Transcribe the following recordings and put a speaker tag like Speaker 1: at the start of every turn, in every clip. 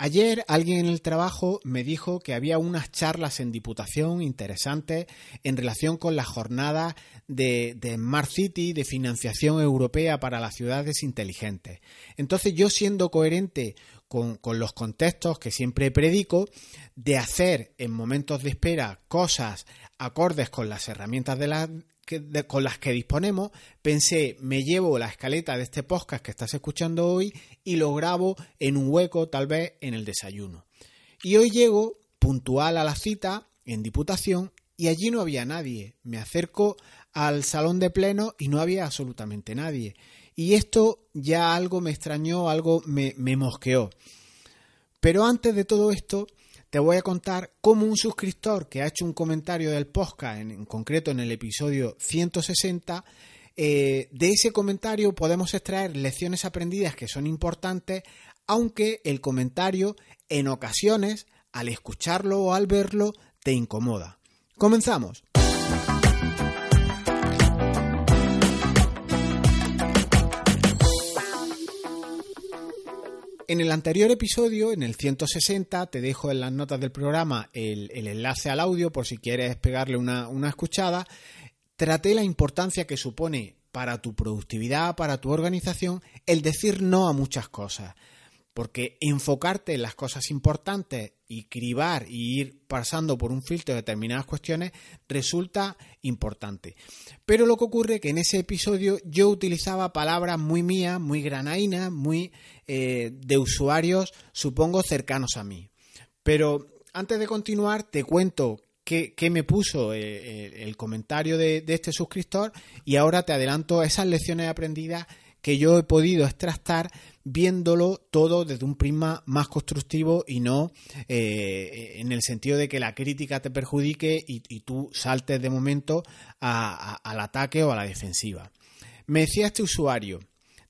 Speaker 1: Ayer alguien en el trabajo me dijo que había unas charlas en Diputación interesantes en relación con la jornada de, de, Smart City, de financiación europea para las ciudades inteligentes. Entonces yo siendo coherente con, con los contextos que siempre predico, de hacer en momentos de espera cosas acordes con las herramientas de la, con las que disponemos, pensé, me llevo la escaleta de este podcast que estás escuchando hoy y lo grabo en un hueco, tal vez en el desayuno. Y hoy llego puntual a la cita en Diputación y allí no había nadie. Me acerco al salón de pleno y no había absolutamente nadie. Y esto ya algo me extrañó, algo me, me mosqueó. Pero antes de todo esto, te voy a contar cómo un suscriptor que ha hecho un comentario del podcast, en, concreto en el episodio 160, eh, de ese comentario podemos extraer lecciones aprendidas que son importantes, aunque el comentario en ocasiones, al escucharlo o al verlo, te incomoda. Comenzamos. En el anterior episodio, en el 160, te dejo en las notas del programa el, enlace al audio por si quieres pegarle una, escuchada. Traté la importancia que supone para tu productividad, para tu organización, el decir no a muchas cosas porque enfocarte en las cosas importantes y cribar y ir pasando por un filtro de determinadas cuestiones resulta importante. Pero lo que ocurre es que en ese episodio yo utilizaba palabras muy mías, muy granainas, muy eh, de usuarios, supongo, cercanos a mí. Pero antes de continuar, te cuento qué, me puso eh, eh, el comentario de, este suscriptor y ahora te adelanto esas lecciones aprendidas que yo he podido extractar viéndolo todo desde un prisma más constructivo y no eh, en el sentido de que la crítica te perjudique y, tú saltes de momento al ataque o a la defensiva. Me decía este usuario,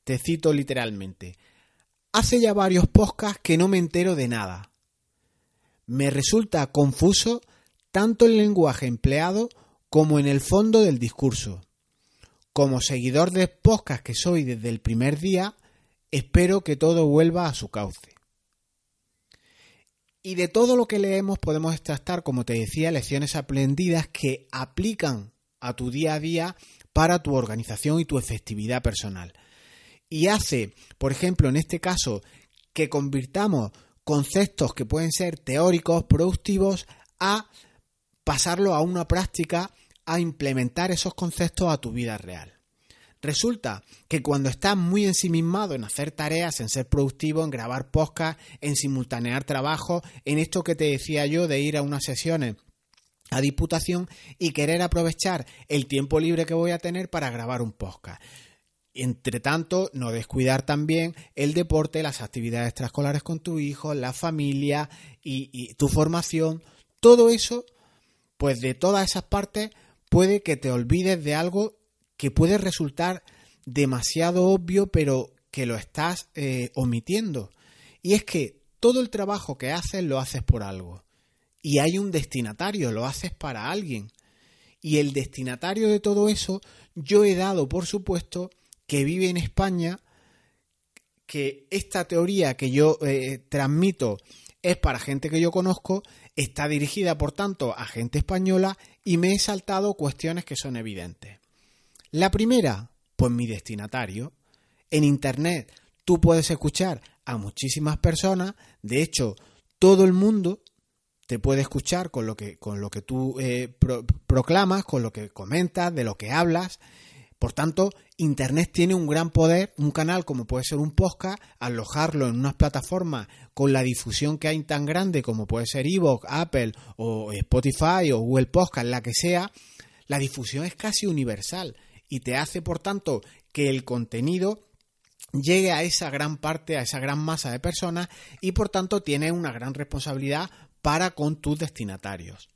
Speaker 1: te cito literalmente, hace ya varios podcasts que no me entero de nada. Me resulta confuso tanto el lenguaje empleado como en el fondo del discurso. Como seguidor de podcast que soy desde el primer día, espero que todo vuelva a su cauce. Y de todo lo que leemos podemos extractar, como te decía, lecciones aprendidas que aplican a tu día a día para tu organización y tu efectividad personal. Y hace, por ejemplo, en este caso, que convirtamos conceptos que pueden ser teóricos, productivos, a pasarlo a una práctica a implementar esos conceptos a tu vida real. Resulta que cuando estás muy ensimismado en hacer tareas, en ser productivo, en grabar podcast, en simultanear trabajo, en esto que te decía yo de ir a unas sesiones a Diputación y querer aprovechar el tiempo libre que voy a tener para grabar un podcast. Entre tanto, no descuidar también el deporte, las actividades extraescolares con tu hijo, la familia y, y tu formación. Todo eso, pues de todas esas partes, puede que te olvides de algo que puede resultar demasiado obvio, pero que lo estás eh, omitiendo. Y es que todo el trabajo que haces lo haces por algo. Y hay un destinatario, lo haces para alguien. Y el destinatario de todo eso, yo he dado por supuesto que vive en España, que esta teoría que yo eh, transmito es para gente que yo conozco, está dirigida por tanto a gente española y me he saltado cuestiones que son evidentes. La primera, pues mi destinatario. En Internet tú puedes escuchar a muchísimas personas, de hecho todo el mundo te puede escuchar con lo que, con lo que tú eh, proclamas, con lo que comentas, de lo que hablas. Por tanto, Internet tiene un gran poder, un canal como puede ser un podcast, alojarlo en unas plataformas con la difusión que hay tan grande como puede ser Evox, Apple o Spotify o Google Podcast, la que sea, la difusión es casi universal y te hace, por tanto, que el contenido llegue a esa gran parte, a esa gran masa de personas y por tanto tiene una gran responsabilidad para con tus destinatarios.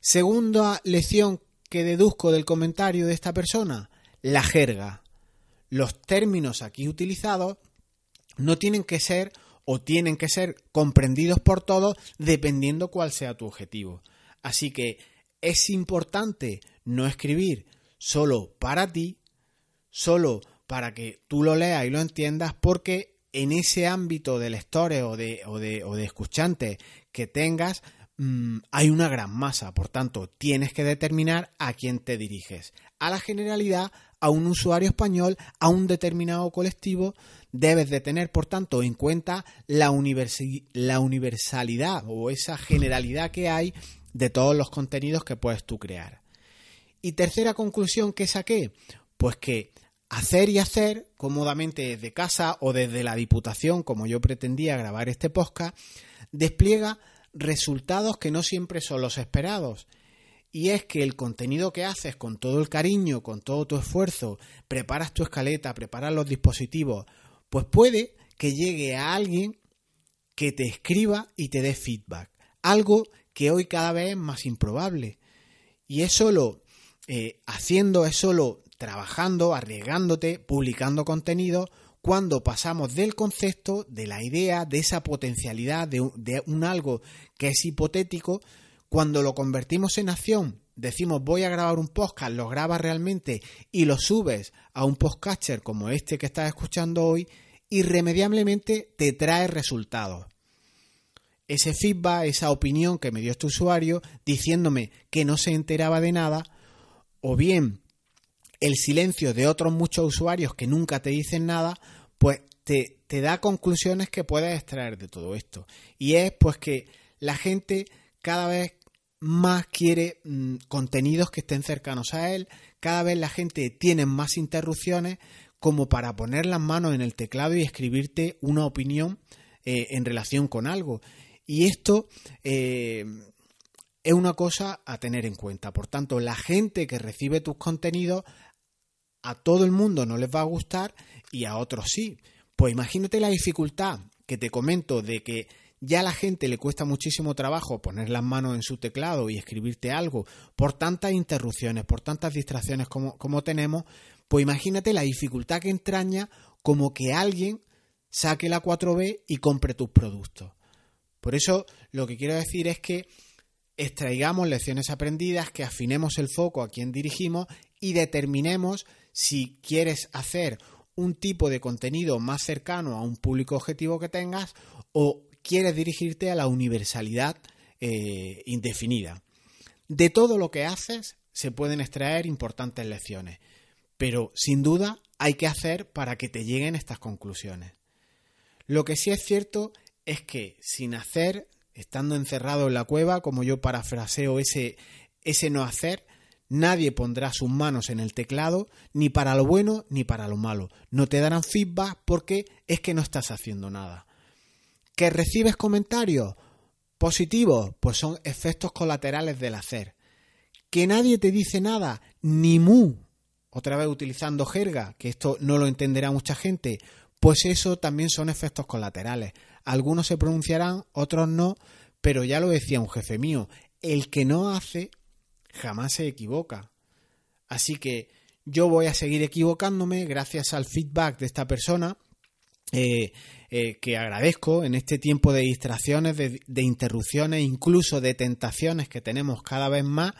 Speaker 1: Segunda lección que deduzco del comentario de esta persona, la jerga. Los términos aquí utilizados no tienen que ser o tienen que ser comprendidos por todos dependiendo cuál sea tu objetivo. Así que es importante no escribir solo para ti, solo para que tú lo leas y lo entiendas, porque en ese ámbito de lectores o de, o de, o de escuchantes que tengas, mm, hay una gran masa. Por tanto, tienes que determinar a quién te diriges. A la generalidad, a un usuario español, a un determinado colectivo, debes de tener, por tanto, en cuenta la, la universalidad o esa generalidad que hay de todos los contenidos que puedes tú crear. Y tercera conclusión que saqué, pues que hacer y hacer cómodamente desde casa o desde la Diputación, como yo pretendía grabar este podcast, despliega resultados que no siempre son los esperados. Y es que el contenido que haces con todo el cariño, con todo tu esfuerzo, preparas tu escaleta, preparas los dispositivos, pues puede que llegue a alguien que te escriba y te dé feedback. Algo que hoy cada vez es más improbable. Y es solo eh, haciendo, es solo trabajando, arriesgándote, publicando contenido, cuando pasamos del concepto, de la idea, de esa potencialidad, de un, algo que es hipotético, cuando lo convertimos en acción, decimos voy a grabar un podcast, lo grabas realmente y lo subes a un podcatcher como este que estás escuchando hoy, irremediablemente te trae resultados. Ese feedback, esa opinión que me dio este usuario diciéndome que no se enteraba de nada, o bien el silencio de otros muchos usuarios que nunca te dicen nada, pues te, te da conclusiones que puedes extraer de todo esto. Y es pues que la gente cada vez más quiere mm, contenidos que estén cercanos a él, cada vez la gente tiene más interrupciones como para poner las manos en el teclado y escribirte una opinión eh, en relación con algo. Y esto eh, es una cosa a tener en cuenta. Por tanto, la gente que recibe tus contenidos a todo el mundo no les va a gustar y a otros sí. Pues imagínate la dificultad que te comento de que ya a la gente le cuesta muchísimo trabajo poner las manos en su teclado y escribirte algo por tantas interrupciones, por tantas distracciones como, como tenemos, pues imagínate la dificultad que entraña como que alguien saque la 4B y compre tus productos. Por eso lo que quiero decir es que extraigamos lecciones aprendidas, que afinemos el foco a quien dirigimos y determinemos si quieres hacer un tipo de contenido más cercano a un público objetivo que tengas o quieres dirigirte a la universalidad eh, indefinida. De todo lo que haces se pueden extraer importantes lecciones, pero sin duda hay que hacer para que te lleguen estas conclusiones. Lo que sí es cierto es que sin hacer, estando encerrado en la cueva, como yo parafraseo ese, ese no hacer, Nadie pondrá sus manos en el teclado ni para lo bueno ni para lo malo. No te darán feedback porque es que no estás haciendo nada. ¿Que recibes comentarios positivos? Pues son efectos colaterales del hacer. ¿Que nadie te dice nada? Ni mu. Otra vez utilizando jerga, que esto no lo entenderá mucha gente. Pues eso también son efectos colaterales. Algunos se pronunciarán, otros no, pero ya lo decía un jefe mío, el que no hace jamás se equivoca. Así que yo voy a seguir equivocándome gracias al feedback de esta persona. Eh, eh, que agradezco en este tiempo de distracciones, de, interrupciones, incluso de tentaciones que tenemos cada vez más,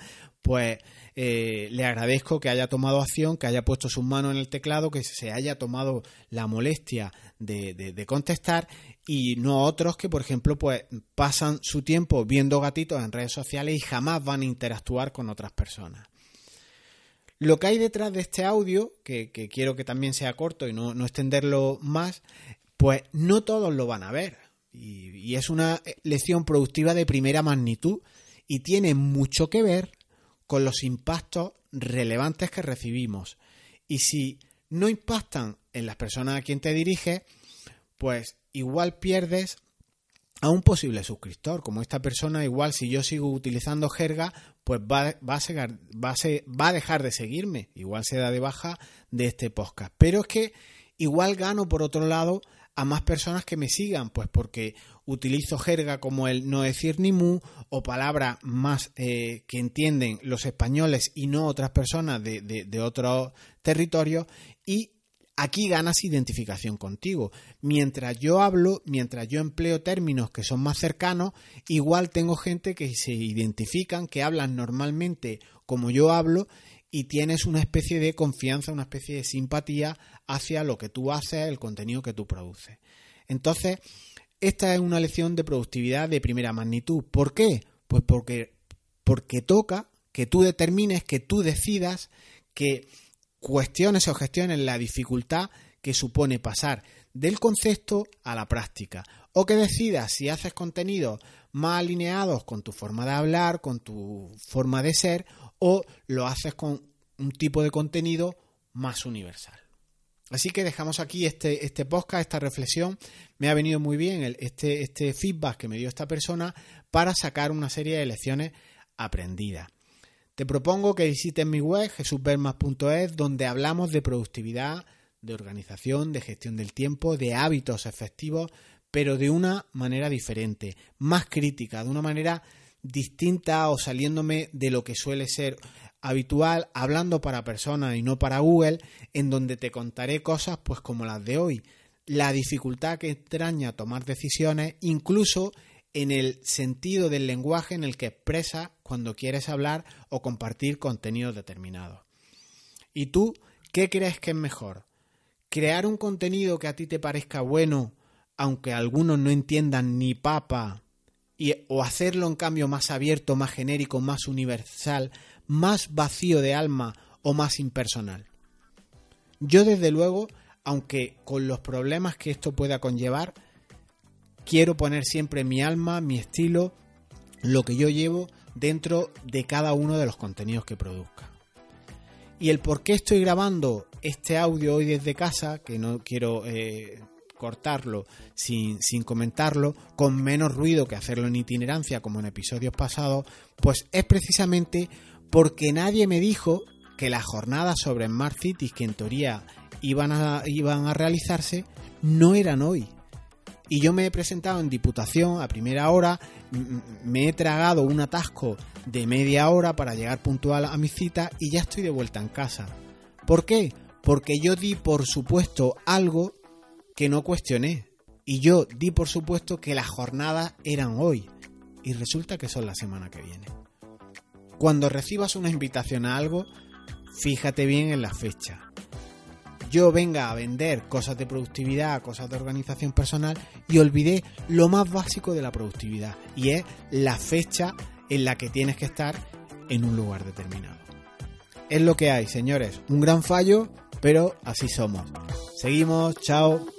Speaker 1: pues eh, le agradezco que haya tomado acción, que haya puesto sus manos en el teclado, que se haya tomado la molestia de, contestar y no otros que, por ejemplo, pues pasan su tiempo viendo gatitos en redes sociales y jamás van a interactuar con otras personas. Lo que hay detrás de este audio, que, quiero que también sea corto y no, extenderlo más, pues no todos lo van a ver. Y, y es una lección productiva de primera magnitud y tiene mucho que ver con los impactos relevantes que recibimos. Y si no impactan en las personas a quien te diriges, pues igual pierdes a un posible suscriptor. Como esta persona, igual si yo sigo utilizando jerga, pues va, va, a, va, va a dejar de seguirme. Igual se da de baja de este podcast. Pero es que igual gano por otro lado a más personas que me sigan, pues porque utilizo jerga como el no decir ni mu o palabras más eh, que entienden los españoles y no otras personas de, de, de otros territorios y Aquí ganas identificación contigo. Mientras yo hablo, mientras yo empleo términos que son más cercanos, igual tengo gente que se identifican, que hablan normalmente como yo hablo y tienes una especie de confianza, una especie de simpatía hacia lo que tú haces, el contenido que tú produces. Entonces, esta es una lección de productividad de primera magnitud. ¿Por qué? Pues porque, porque toca que tú determines, que tú decidas, que cuestiones o gestiones la dificultad que supone pasar del concepto a la práctica. O que decidas si haces contenidos más alineados con tu forma de hablar, con tu forma de ser, o lo haces con un tipo de contenido más universal. Así que dejamos aquí este, este podcast, esta reflexión. Me ha venido muy bien este, este feedback que me dio esta persona para sacar una serie de lecciones aprendidas. Te propongo que visites mi web jesusbermas.es donde hablamos de productividad, de organización, de gestión del tiempo, de hábitos efectivos, pero de una manera diferente, más crítica, de una manera distinta o saliéndome de lo que suele ser habitual, hablando para personas y no para Google, en donde te contaré cosas pues como las de hoy, la dificultad que extraña tomar decisiones, incluso en el sentido del lenguaje en el que expresas cuando quieres hablar o compartir contenidos determinados. ¿Y tú qué crees que es mejor? ¿Crear un contenido que a ti te parezca bueno, aunque algunos no entiendan ni papa, y, o hacerlo en cambio más abierto, más genérico, más universal, más vacío de alma o más impersonal? Yo desde luego, aunque con los problemas que esto pueda conllevar, quiero poner siempre mi alma, mi estilo, lo que yo llevo dentro de cada uno de los contenidos que produzca. Y el por qué estoy grabando este audio hoy desde casa, que no quiero eh, cortarlo sin, sin, comentarlo, con menos ruido que hacerlo en itinerancia como en episodios pasados, pues es precisamente porque nadie me dijo que las jornadas sobre Smart Cities, que en teoría iban a, iban a realizarse, no eran hoy. Y yo me he presentado en Diputación a primera hora, me he tragado un atasco de media hora para llegar puntual a mi cita y ya estoy de vuelta en casa. ¿Por qué? Porque yo di por supuesto algo que no cuestioné. Y yo di por supuesto que las jornadas eran hoy. Y resulta que son la semana que viene. Cuando recibas una invitación a algo, fíjate bien en la fecha yo venga a vender cosas de productividad, cosas de organización personal y olvidé lo más básico de la productividad y es la fecha en la que tienes que estar en un lugar determinado. Es lo que hay, señores. Un gran fallo, pero así somos. Seguimos, chao.